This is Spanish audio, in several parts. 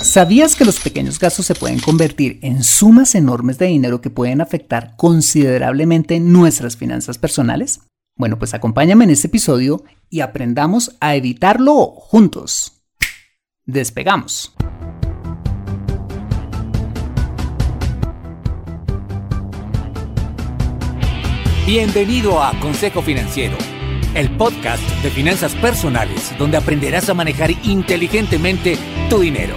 ¿Sabías que los pequeños gastos se pueden convertir en sumas enormes de dinero que pueden afectar considerablemente nuestras finanzas personales? Bueno, pues acompáñame en este episodio y aprendamos a evitarlo juntos. Despegamos. Bienvenido a Consejo Financiero, el podcast de finanzas personales donde aprenderás a manejar inteligentemente tu dinero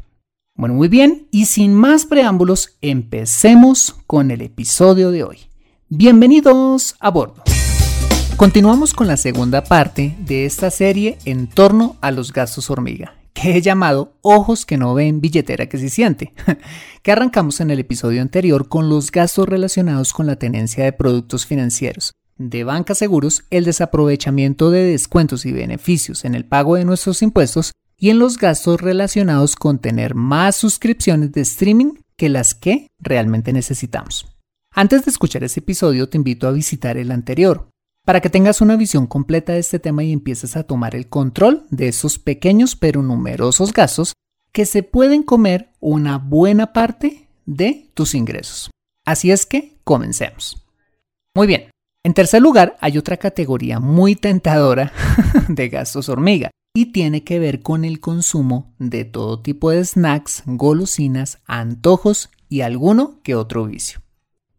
Bueno, muy bien, y sin más preámbulos, empecemos con el episodio de hoy. Bienvenidos a bordo. Continuamos con la segunda parte de esta serie en torno a los gastos hormiga, que he llamado Ojos que no ven, billetera que se siente, que arrancamos en el episodio anterior con los gastos relacionados con la tenencia de productos financieros, de banca seguros, el desaprovechamiento de descuentos y beneficios en el pago de nuestros impuestos y en los gastos relacionados con tener más suscripciones de streaming que las que realmente necesitamos. Antes de escuchar ese episodio te invito a visitar el anterior, para que tengas una visión completa de este tema y empieces a tomar el control de esos pequeños pero numerosos gastos que se pueden comer una buena parte de tus ingresos. Así es que comencemos. Muy bien, en tercer lugar hay otra categoría muy tentadora de gastos hormiga y tiene que ver con el consumo de todo tipo de snacks, golosinas, antojos y alguno que otro vicio.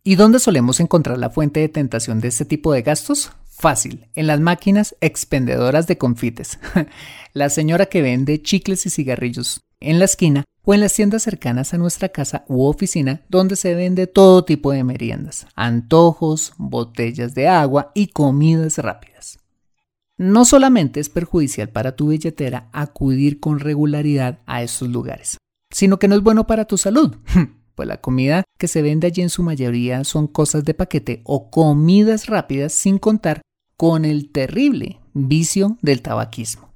¿Y dónde solemos encontrar la fuente de tentación de este tipo de gastos? Fácil, en las máquinas expendedoras de confites. la señora que vende chicles y cigarrillos en la esquina o en las tiendas cercanas a nuestra casa u oficina donde se vende todo tipo de meriendas, antojos, botellas de agua y comidas rápidas. No solamente es perjudicial para tu billetera acudir con regularidad a estos lugares, sino que no es bueno para tu salud, pues la comida que se vende allí en su mayoría son cosas de paquete o comidas rápidas sin contar con el terrible vicio del tabaquismo.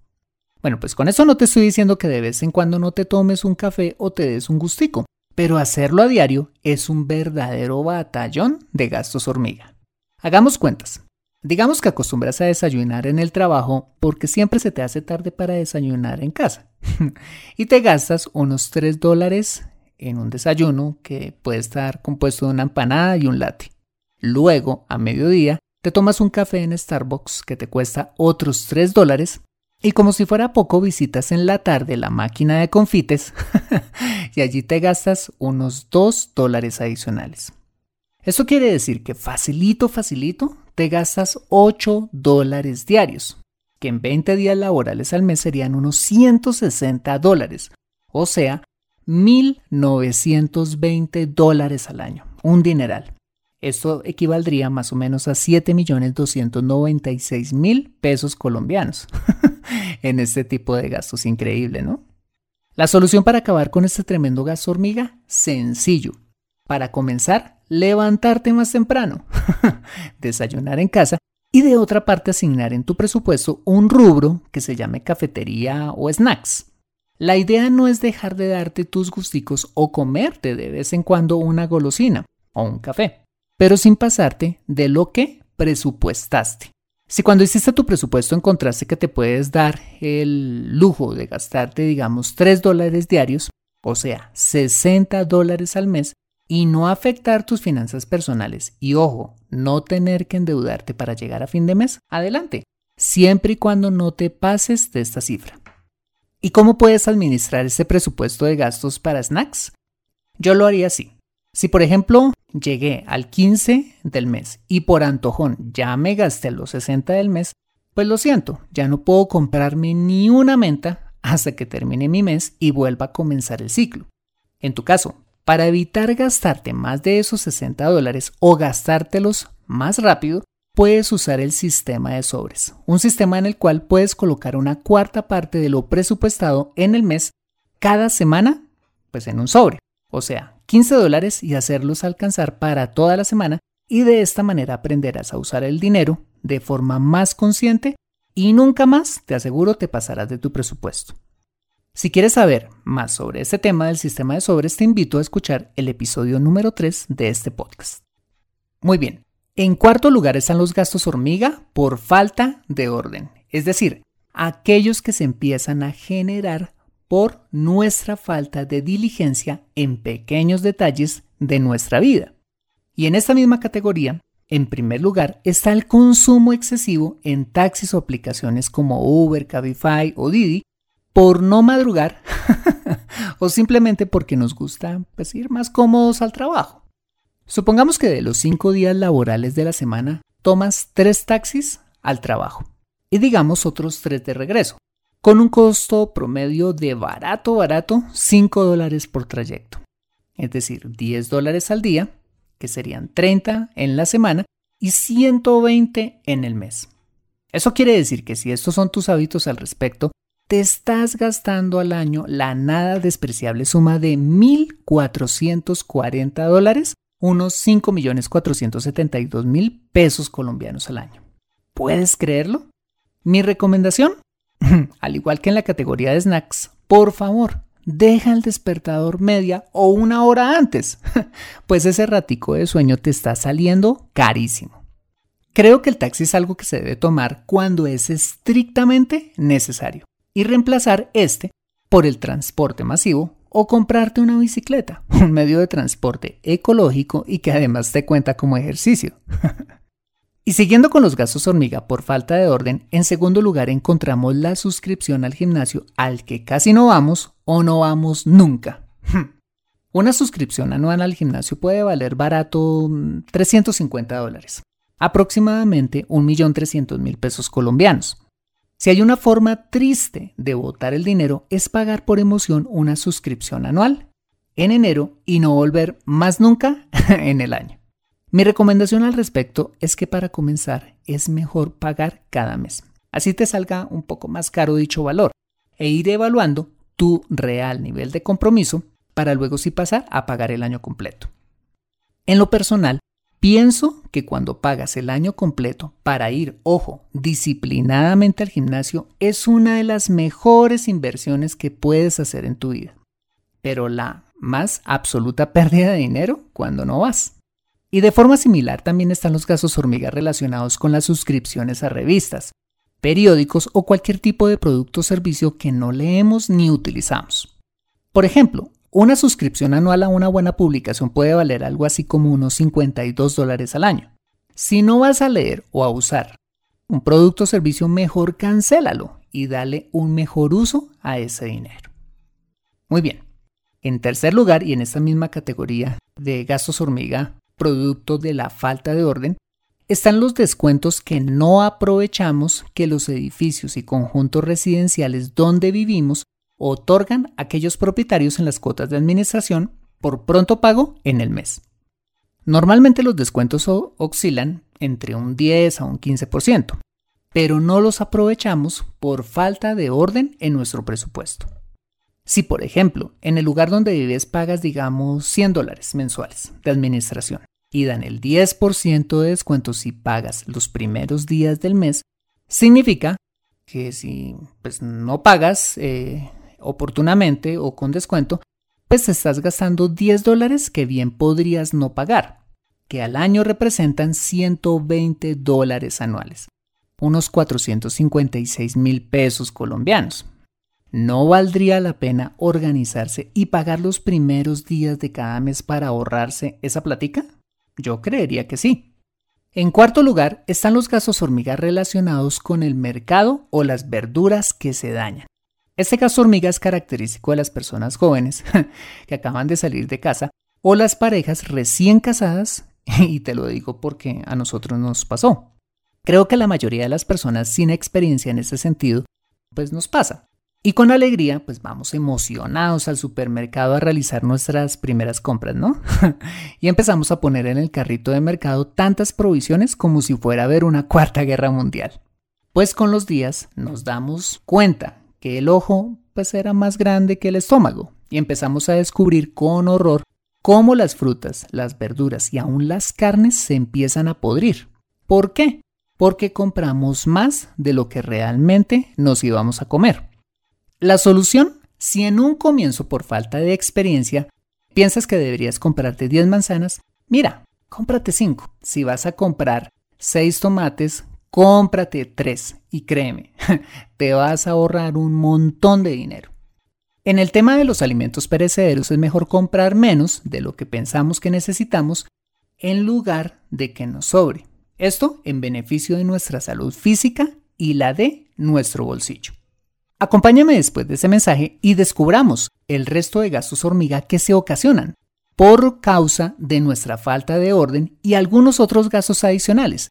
Bueno, pues con eso no te estoy diciendo que de vez en cuando no te tomes un café o te des un gustico, pero hacerlo a diario es un verdadero batallón de gastos hormiga. Hagamos cuentas. Digamos que acostumbras a desayunar en el trabajo porque siempre se te hace tarde para desayunar en casa. y te gastas unos 3 dólares en un desayuno que puede estar compuesto de una empanada y un latte. Luego, a mediodía, te tomas un café en Starbucks que te cuesta otros 3 dólares y como si fuera poco visitas en la tarde la máquina de confites y allí te gastas unos 2 dólares adicionales. Esto quiere decir que facilito, facilito, te gastas 8 dólares diarios, que en 20 días laborales al mes serían unos 160 dólares, o sea, 1.920 dólares al año, un dineral. Esto equivaldría más o menos a 7.296.000 pesos colombianos en este tipo de gastos. Increíble, ¿no? La solución para acabar con este tremendo gasto hormiga, sencillo. Para comenzar, levantarte más temprano, desayunar en casa y de otra parte asignar en tu presupuesto un rubro que se llame cafetería o snacks. La idea no es dejar de darte tus gusticos o comerte de vez en cuando una golosina o un café, pero sin pasarte de lo que presupuestaste. Si cuando hiciste tu presupuesto encontraste que te puedes dar el lujo de gastarte, digamos, 3 dólares diarios, o sea, 60 dólares al mes, y no afectar tus finanzas personales, y ojo, no tener que endeudarte para llegar a fin de mes, adelante, siempre y cuando no te pases de esta cifra. ¿Y cómo puedes administrar ese presupuesto de gastos para snacks? Yo lo haría así. Si por ejemplo llegué al 15 del mes y por antojón ya me gasté los 60 del mes, pues lo siento, ya no puedo comprarme ni una menta hasta que termine mi mes y vuelva a comenzar el ciclo. En tu caso, para evitar gastarte más de esos 60 dólares o gastártelos más rápido, puedes usar el sistema de sobres, un sistema en el cual puedes colocar una cuarta parte de lo presupuestado en el mes cada semana, pues en un sobre. O sea, 15 dólares y hacerlos alcanzar para toda la semana y de esta manera aprenderás a usar el dinero de forma más consciente y nunca más, te aseguro, te pasarás de tu presupuesto. Si quieres saber más sobre este tema del sistema de sobres, te invito a escuchar el episodio número 3 de este podcast. Muy bien, en cuarto lugar están los gastos hormiga por falta de orden, es decir, aquellos que se empiezan a generar por nuestra falta de diligencia en pequeños detalles de nuestra vida. Y en esta misma categoría, en primer lugar, está el consumo excesivo en taxis o aplicaciones como Uber, Cabify o Didi por no madrugar o simplemente porque nos gusta pues, ir más cómodos al trabajo. Supongamos que de los cinco días laborales de la semana tomas tres taxis al trabajo y digamos otros tres de regreso con un costo promedio de barato, barato, 5 dólares por trayecto. Es decir, 10 dólares al día, que serían 30 en la semana, y 120 en el mes. Eso quiere decir que si estos son tus hábitos al respecto, te estás gastando al año la nada despreciable suma de 1.440 dólares, unos 5.472.000 pesos colombianos al año. ¿Puedes creerlo? Mi recomendación, al igual que en la categoría de snacks, por favor, deja el despertador media o una hora antes, pues ese ratico de sueño te está saliendo carísimo. Creo que el taxi es algo que se debe tomar cuando es estrictamente necesario y reemplazar este por el transporte masivo o comprarte una bicicleta, un medio de transporte ecológico y que además te cuenta como ejercicio. Y siguiendo con los gastos hormiga por falta de orden, en segundo lugar encontramos la suscripción al gimnasio al que casi no vamos o no vamos nunca. Una suscripción anual al gimnasio puede valer barato 350 mm, dólares, aproximadamente 1.300.000 pesos colombianos. Si hay una forma triste de botar el dinero es pagar por emoción una suscripción anual en enero y no volver más nunca en el año. Mi recomendación al respecto es que para comenzar es mejor pagar cada mes. Así te salga un poco más caro dicho valor e ir evaluando tu real nivel de compromiso para luego sí pasar a pagar el año completo. En lo personal, pienso que cuando pagas el año completo para ir, ojo, disciplinadamente al gimnasio es una de las mejores inversiones que puedes hacer en tu vida. Pero la más absoluta pérdida de dinero cuando no vas. Y de forma similar también están los gastos hormiga relacionados con las suscripciones a revistas, periódicos o cualquier tipo de producto o servicio que no leemos ni utilizamos. Por ejemplo, una suscripción anual a una buena publicación puede valer algo así como unos 52 dólares al año. Si no vas a leer o a usar un producto o servicio, mejor cancélalo y dale un mejor uso a ese dinero. Muy bien. En tercer lugar, y en esta misma categoría de gastos hormiga, producto de la falta de orden, están los descuentos que no aprovechamos que los edificios y conjuntos residenciales donde vivimos otorgan a aquellos propietarios en las cuotas de administración por pronto pago en el mes. Normalmente los descuentos oscilan entre un 10 a un 15%, pero no los aprovechamos por falta de orden en nuestro presupuesto. Si, por ejemplo, en el lugar donde vives pagas, digamos, 100 dólares mensuales de administración y dan el 10% de descuento si pagas los primeros días del mes, significa que si pues, no pagas eh, oportunamente o con descuento, pues estás gastando 10 dólares que bien podrías no pagar, que al año representan 120 dólares anuales, unos 456 mil pesos colombianos. ¿No valdría la pena organizarse y pagar los primeros días de cada mes para ahorrarse esa platica? Yo creería que sí. En cuarto lugar están los gastos hormiga relacionados con el mercado o las verduras que se dañan. Este gasto hormiga es característico de las personas jóvenes que acaban de salir de casa o las parejas recién casadas, y te lo digo porque a nosotros nos pasó. Creo que la mayoría de las personas sin experiencia en este sentido, pues nos pasa. Y con alegría, pues vamos emocionados al supermercado a realizar nuestras primeras compras, ¿no? y empezamos a poner en el carrito de mercado tantas provisiones como si fuera a haber una cuarta guerra mundial. Pues con los días nos damos cuenta que el ojo pues era más grande que el estómago y empezamos a descubrir con horror cómo las frutas, las verduras y aún las carnes se empiezan a podrir. ¿Por qué? Porque compramos más de lo que realmente nos íbamos a comer. La solución, si en un comienzo por falta de experiencia piensas que deberías comprarte 10 manzanas, mira, cómprate 5. Si vas a comprar 6 tomates, cómprate 3 y créeme, te vas a ahorrar un montón de dinero. En el tema de los alimentos perecederos es mejor comprar menos de lo que pensamos que necesitamos en lugar de que nos sobre. Esto en beneficio de nuestra salud física y la de nuestro bolsillo. Acompáñame después de ese mensaje y descubramos el resto de gastos hormiga que se ocasionan por causa de nuestra falta de orden y algunos otros gastos adicionales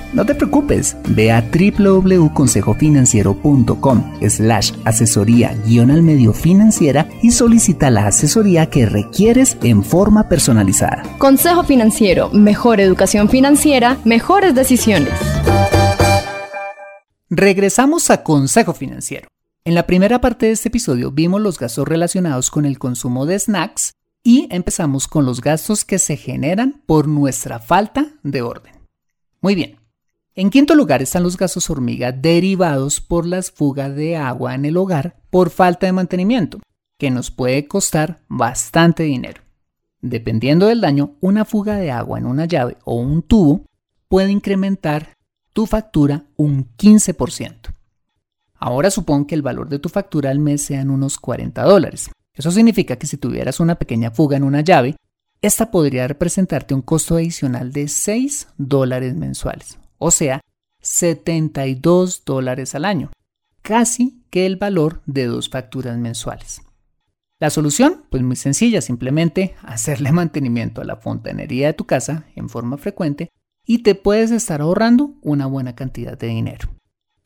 no te preocupes, ve a www.consejofinanciero.com slash asesoría guion al medio financiera y solicita la asesoría que requieres en forma personalizada. Consejo Financiero, mejor educación financiera, mejores decisiones. Regresamos a Consejo Financiero. En la primera parte de este episodio vimos los gastos relacionados con el consumo de snacks y empezamos con los gastos que se generan por nuestra falta de orden. Muy bien, en quinto lugar están los gastos hormiga derivados por las fugas de agua en el hogar por falta de mantenimiento, que nos puede costar bastante dinero. Dependiendo del daño, una fuga de agua en una llave o un tubo puede incrementar tu factura un 15%. Ahora supón que el valor de tu factura al mes sean unos 40 dólares. Eso significa que si tuvieras una pequeña fuga en una llave, esta podría representarte un costo adicional de 6 dólares mensuales o sea, 72 dólares al año, casi que el valor de dos facturas mensuales. La solución, pues muy sencilla, simplemente hacerle mantenimiento a la fontanería de tu casa en forma frecuente y te puedes estar ahorrando una buena cantidad de dinero.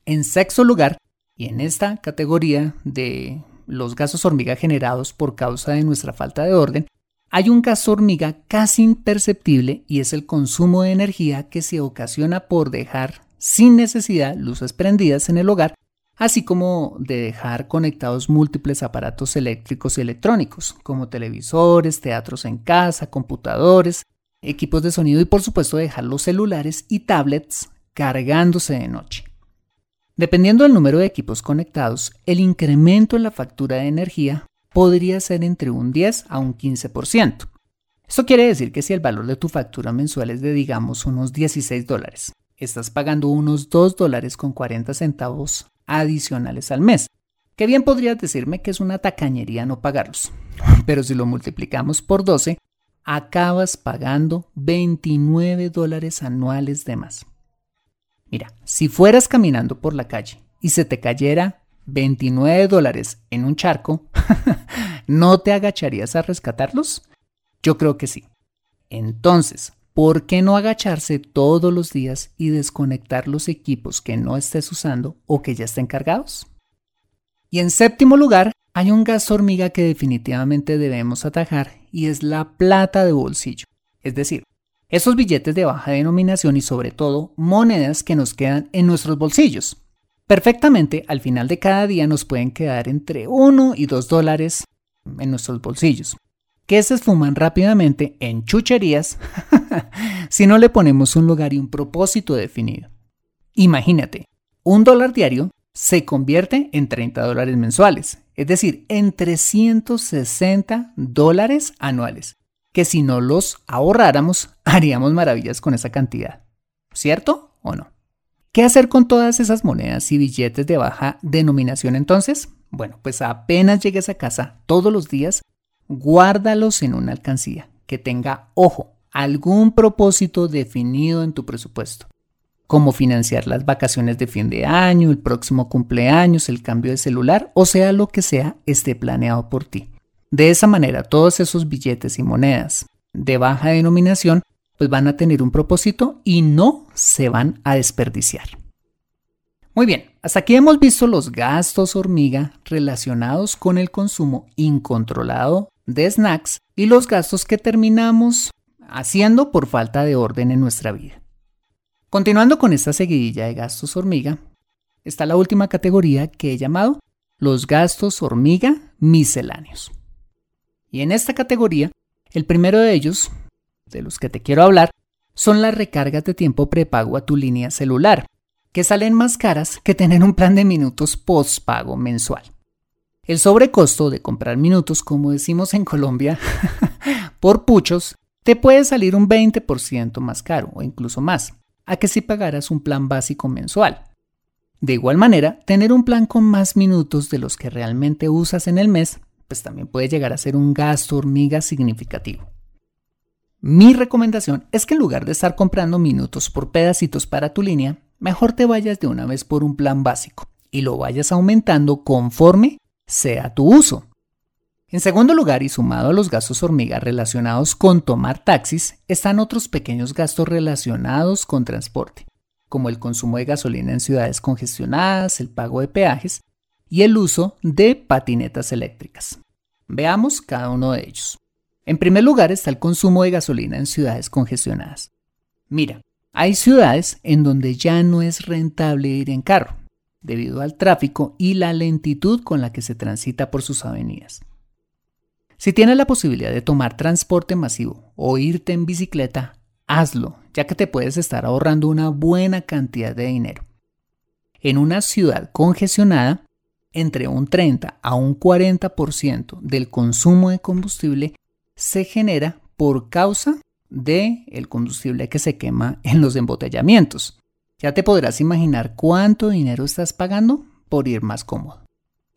En sexto lugar, y en esta categoría de los gasos hormiga generados por causa de nuestra falta de orden, hay un gasto hormiga casi imperceptible y es el consumo de energía que se ocasiona por dejar sin necesidad luces prendidas en el hogar, así como de dejar conectados múltiples aparatos eléctricos y electrónicos, como televisores, teatros en casa, computadores, equipos de sonido y por supuesto dejar los celulares y tablets cargándose de noche. Dependiendo del número de equipos conectados, el incremento en la factura de energía podría ser entre un 10 a un 15%. Esto quiere decir que si el valor de tu factura mensual es de digamos unos 16 dólares, estás pagando unos 2 dólares con 40 centavos adicionales al mes. Que bien podrías decirme que es una tacañería no pagarlos. Pero si lo multiplicamos por 12, acabas pagando 29 dólares anuales de más. Mira, si fueras caminando por la calle y se te cayera 29 dólares en un charco, ¿no te agacharías a rescatarlos? Yo creo que sí. Entonces, ¿por qué no agacharse todos los días y desconectar los equipos que no estés usando o que ya estén cargados? Y en séptimo lugar, hay un gasto hormiga que definitivamente debemos atajar y es la plata de bolsillo. Es decir, esos billetes de baja denominación y sobre todo monedas que nos quedan en nuestros bolsillos. Perfectamente, al final de cada día nos pueden quedar entre 1 y 2 dólares en nuestros bolsillos, que se esfuman rápidamente en chucherías si no le ponemos un lugar y un propósito definido. Imagínate, un dólar diario se convierte en 30 dólares mensuales, es decir, en 360 dólares anuales, que si no los ahorráramos haríamos maravillas con esa cantidad. ¿Cierto o no? ¿Qué hacer con todas esas monedas y billetes de baja denominación entonces? Bueno, pues apenas llegues a casa todos los días, guárdalos en una alcancía que tenga, ojo, algún propósito definido en tu presupuesto, como financiar las vacaciones de fin de año, el próximo cumpleaños, el cambio de celular, o sea, lo que sea esté planeado por ti. De esa manera, todos esos billetes y monedas de baja denominación pues van a tener un propósito y no se van a desperdiciar. Muy bien, hasta aquí hemos visto los gastos hormiga relacionados con el consumo incontrolado de snacks y los gastos que terminamos haciendo por falta de orden en nuestra vida. Continuando con esta seguidilla de gastos hormiga, está la última categoría que he llamado los gastos hormiga misceláneos. Y en esta categoría, el primero de ellos de los que te quiero hablar son las recargas de tiempo prepago a tu línea celular, que salen más caras que tener un plan de minutos postpago mensual. El sobrecosto de comprar minutos, como decimos en Colombia, por puchos, te puede salir un 20% más caro o incluso más, a que si pagaras un plan básico mensual. De igual manera, tener un plan con más minutos de los que realmente usas en el mes, pues también puede llegar a ser un gasto hormiga significativo. Mi recomendación es que en lugar de estar comprando minutos por pedacitos para tu línea, mejor te vayas de una vez por un plan básico y lo vayas aumentando conforme sea tu uso. En segundo lugar, y sumado a los gastos hormiga relacionados con tomar taxis, están otros pequeños gastos relacionados con transporte, como el consumo de gasolina en ciudades congestionadas, el pago de peajes y el uso de patinetas eléctricas. Veamos cada uno de ellos. En primer lugar está el consumo de gasolina en ciudades congestionadas. Mira, hay ciudades en donde ya no es rentable ir en carro, debido al tráfico y la lentitud con la que se transita por sus avenidas. Si tienes la posibilidad de tomar transporte masivo o irte en bicicleta, hazlo, ya que te puedes estar ahorrando una buena cantidad de dinero. En una ciudad congestionada, entre un 30 a un 40% del consumo de combustible se genera por causa de el combustible que se quema en los embotellamientos. Ya te podrás imaginar cuánto dinero estás pagando por ir más cómodo.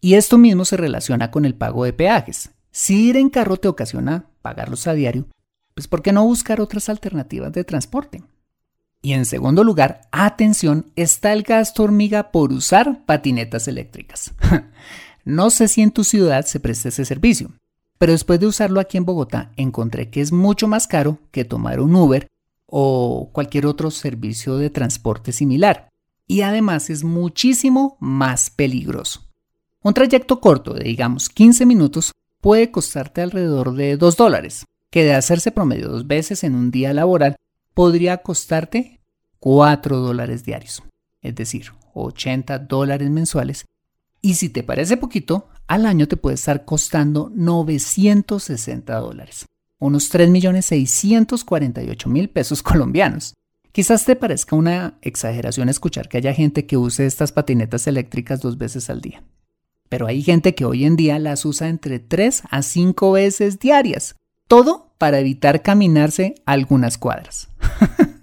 Y esto mismo se relaciona con el pago de peajes. Si ir en carro te ocasiona pagarlos a diario, pues ¿por qué no buscar otras alternativas de transporte? Y en segundo lugar, atención, está el gasto hormiga por usar patinetas eléctricas. no sé si en tu ciudad se presta ese servicio, pero después de usarlo aquí en Bogotá encontré que es mucho más caro que tomar un Uber o cualquier otro servicio de transporte similar. Y además es muchísimo más peligroso. Un trayecto corto de digamos 15 minutos puede costarte alrededor de 2 dólares, que de hacerse promedio dos veces en un día laboral podría costarte 4 dólares diarios, es decir, 80 dólares mensuales. Y si te parece poquito, al año te puede estar costando 960 dólares, unos 3.648.000 pesos colombianos. Quizás te parezca una exageración escuchar que haya gente que use estas patinetas eléctricas dos veces al día. Pero hay gente que hoy en día las usa entre 3 a 5 veces diarias. Todo para evitar caminarse algunas cuadras.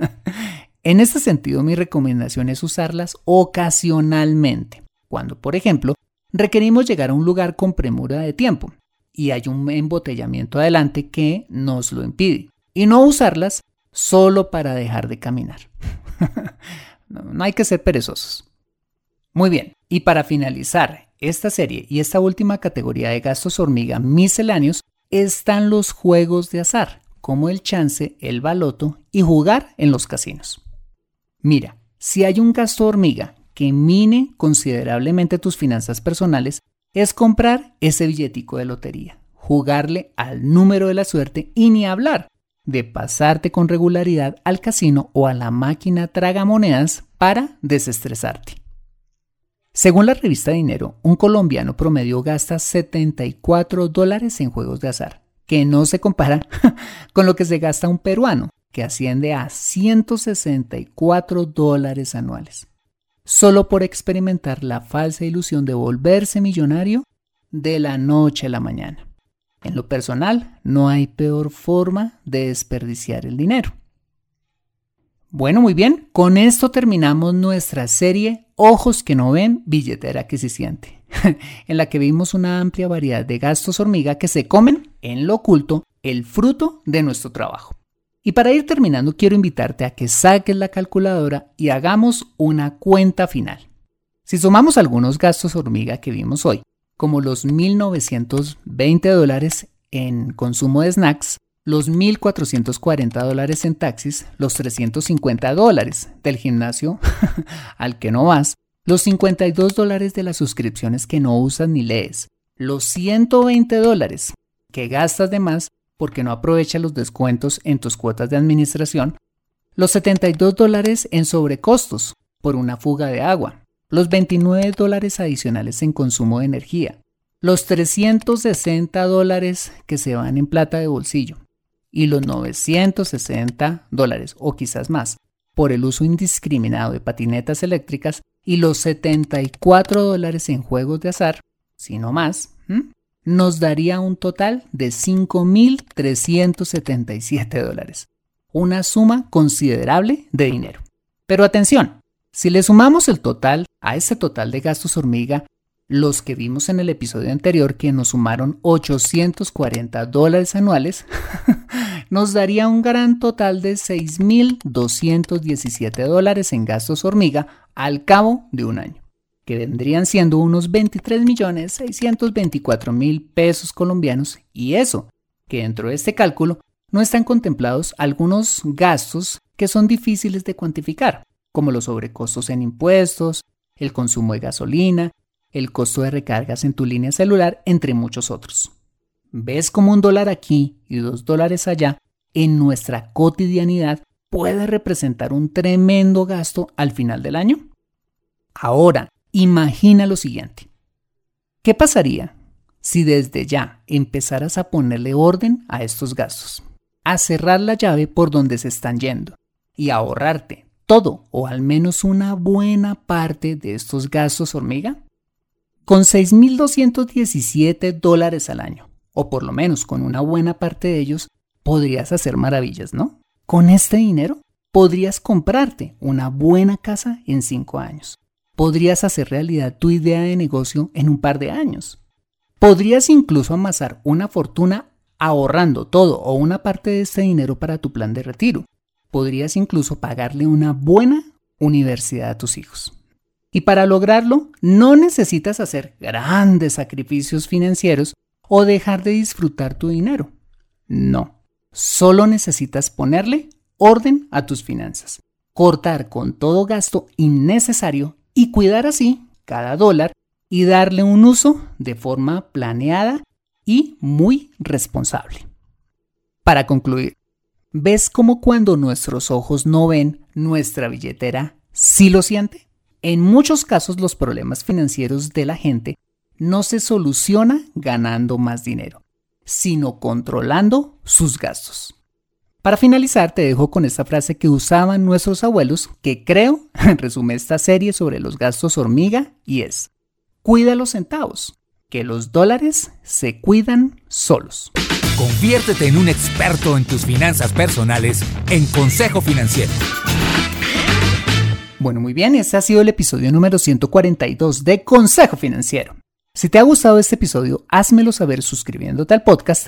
en este sentido, mi recomendación es usarlas ocasionalmente. Cuando, por ejemplo, requerimos llegar a un lugar con premura de tiempo y hay un embotellamiento adelante que nos lo impide. Y no usarlas solo para dejar de caminar. no, hay que ser perezosos. Muy bien, y para finalizar esta serie y esta última categoría de gastos hormiga misceláneos están los juegos de azar, como el chance, el baloto y jugar en los casinos. Mira, si hay un gasto hormiga que mine considerablemente tus finanzas personales, es comprar ese billetico de lotería, jugarle al número de la suerte y ni hablar de pasarte con regularidad al casino o a la máquina tragamonedas para desestresarte. Según la revista Dinero, un colombiano promedio gasta 74 dólares en juegos de azar, que no se compara con lo que se gasta un peruano, que asciende a 164 dólares anuales, solo por experimentar la falsa ilusión de volverse millonario de la noche a la mañana. En lo personal, no hay peor forma de desperdiciar el dinero. Bueno, muy bien, con esto terminamos nuestra serie Ojos que no ven, billetera que se siente, en la que vimos una amplia variedad de gastos hormiga que se comen en lo oculto el fruto de nuestro trabajo. Y para ir terminando, quiero invitarte a que saques la calculadora y hagamos una cuenta final. Si sumamos algunos gastos hormiga que vimos hoy, como los 1.920 dólares en consumo de snacks, los 1.440 dólares en taxis, los 350 dólares del gimnasio al que no vas, los 52 dólares de las suscripciones que no usas ni lees, los 120 dólares que gastas de más porque no aprovechas los descuentos en tus cuotas de administración, los 72 dólares en sobrecostos por una fuga de agua, los 29 dólares adicionales en consumo de energía, los 360 dólares que se van en plata de bolsillo, y los 960 dólares o quizás más por el uso indiscriminado de patinetas eléctricas y los 74 dólares en juegos de azar, si no más, nos daría un total de 5.377 dólares. Una suma considerable de dinero. Pero atención, si le sumamos el total a ese total de gastos hormiga los que vimos en el episodio anterior que nos sumaron 840 dólares anuales, nos daría un gran total de 6.217 dólares en gastos hormiga al cabo de un año, que vendrían siendo unos 23.624.000 pesos colombianos y eso, que dentro de este cálculo no están contemplados algunos gastos que son difíciles de cuantificar, como los sobrecostos en impuestos, el consumo de gasolina, el costo de recargas en tu línea celular, entre muchos otros. ¿Ves cómo un dólar aquí y dos dólares allá en nuestra cotidianidad puede representar un tremendo gasto al final del año? Ahora, imagina lo siguiente. ¿Qué pasaría si desde ya empezaras a ponerle orden a estos gastos? A cerrar la llave por donde se están yendo y ahorrarte todo o al menos una buena parte de estos gastos hormiga? Con 6.217 dólares al año, o por lo menos con una buena parte de ellos, podrías hacer maravillas, ¿no? Con este dinero podrías comprarte una buena casa en 5 años. Podrías hacer realidad tu idea de negocio en un par de años. Podrías incluso amasar una fortuna ahorrando todo o una parte de este dinero para tu plan de retiro. Podrías incluso pagarle una buena universidad a tus hijos. Y para lograrlo, no necesitas hacer grandes sacrificios financieros o dejar de disfrutar tu dinero. No, solo necesitas ponerle orden a tus finanzas, cortar con todo gasto innecesario y cuidar así cada dólar y darle un uso de forma planeada y muy responsable. Para concluir, ¿ves cómo cuando nuestros ojos no ven, nuestra billetera sí lo siente? En muchos casos los problemas financieros de la gente no se soluciona ganando más dinero, sino controlando sus gastos. Para finalizar, te dejo con esta frase que usaban nuestros abuelos, que creo resume esta serie sobre los gastos hormiga, y es, cuida los centavos, que los dólares se cuidan solos. Conviértete en un experto en tus finanzas personales en Consejo Financiero. Bueno, muy bien, este ha sido el episodio número 142 de Consejo Financiero. Si te ha gustado este episodio, házmelo saber suscribiéndote al podcast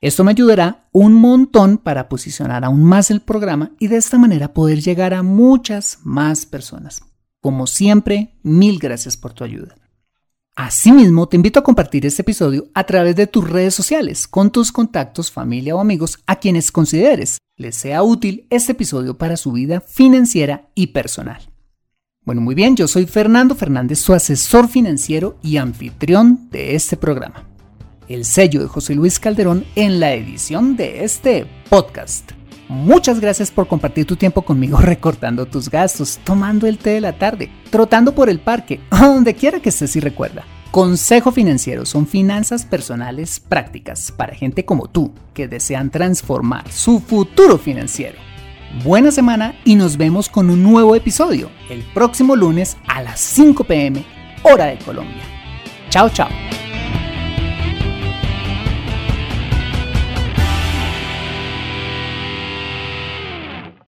Esto me ayudará un montón para posicionar aún más el programa y de esta manera poder llegar a muchas más personas. Como siempre, mil gracias por tu ayuda. Asimismo, te invito a compartir este episodio a través de tus redes sociales con tus contactos, familia o amigos a quienes consideres les sea útil este episodio para su vida financiera y personal. Bueno, muy bien, yo soy Fernando Fernández, su asesor financiero y anfitrión de este programa. El sello de José Luis Calderón en la edición de este podcast. Muchas gracias por compartir tu tiempo conmigo recortando tus gastos, tomando el té de la tarde, trotando por el parque, donde quiera que estés y recuerda. Consejo Financiero son finanzas personales prácticas para gente como tú que desean transformar su futuro financiero. Buena semana y nos vemos con un nuevo episodio el próximo lunes a las 5 pm hora de Colombia. Chao, chao.